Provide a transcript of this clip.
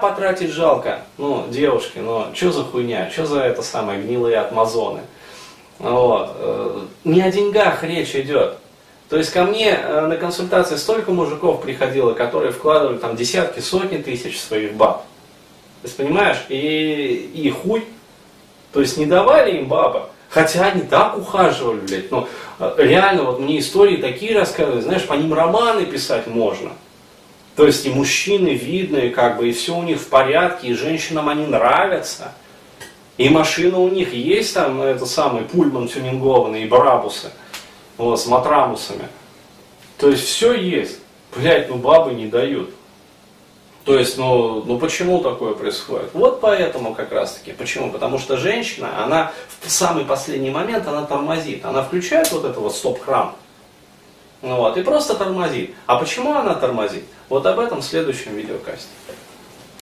потратить жалко. Ну, девушки, ну, что за хуйня, что за это самое гнилые атмазоны. Вот. Э, не о деньгах речь идет. То есть ко мне э, на консультации столько мужиков приходило, которые вкладывали там десятки, сотни тысяч своих баб. То есть, понимаешь, и, и хуй. То есть не давали им баба. Хотя они так ухаживали, блядь. Ну, э, реально, вот мне истории такие рассказывают, знаешь, по ним романы писать можно. То есть и мужчины видные, как бы, и все у них в порядке, и женщинам они нравятся. И машина у них есть там, это самый пульман тюнингованный, и брабусы, вот, с матрамусами. То есть все есть. Блять, ну бабы не дают. То есть, ну, ну почему такое происходит? Вот поэтому как раз таки. Почему? Потому что женщина, она в самый последний момент, она тормозит. Она включает вот это вот стоп-кран. Ну вот, и просто тормозит. А почему она тормозит? Вот об этом в следующем видеокасте.